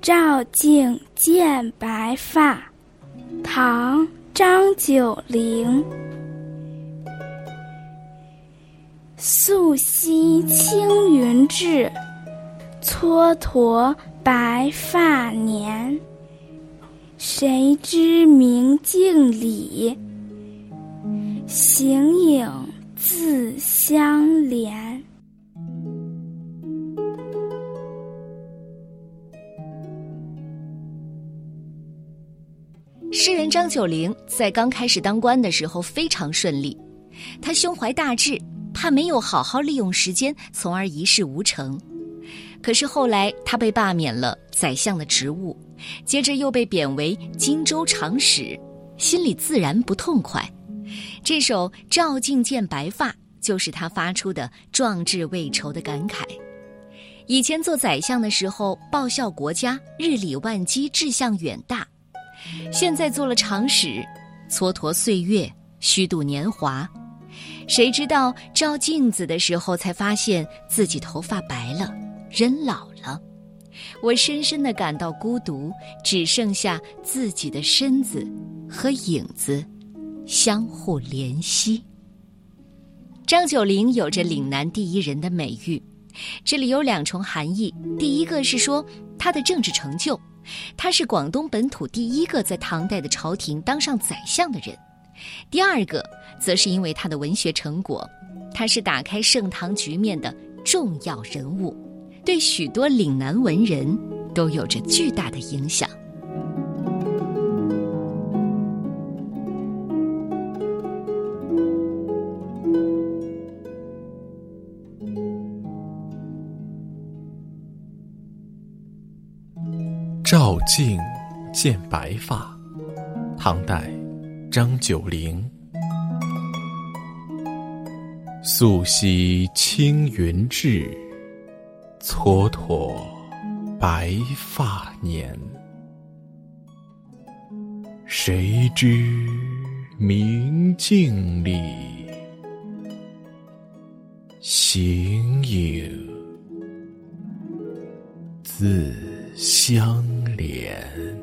照镜见白发，唐·张九龄。素昔青云志，蹉跎白发年。谁知明镜里，形影自相连。诗人张九龄在刚开始当官的时候非常顺利，他胸怀大志，怕没有好好利用时间，从而一事无成。可是后来他被罢免了宰相的职务。接着又被贬为荆州长史，心里自然不痛快。这首《照镜见白发》就是他发出的壮志未酬的感慨。以前做宰相的时候，报效国家，日理万机，志向远大；现在做了长史，蹉跎岁月，虚度年华。谁知道照镜子的时候，才发现自己头发白了，人老了。我深深的感到孤独，只剩下自己的身子和影子相互怜惜。张九龄有着岭南第一人的美誉，这里有两重含义：第一个是说他的政治成就，他是广东本土第一个在唐代的朝廷当上宰相的人；第二个则是因为他的文学成果，他是打开盛唐局面的重要人物。对许多岭南文人都有着巨大的影响。照镜见白发，唐代，张九龄。素昔青云志。蹉跎白发年，谁知明镜里，形影自相脸。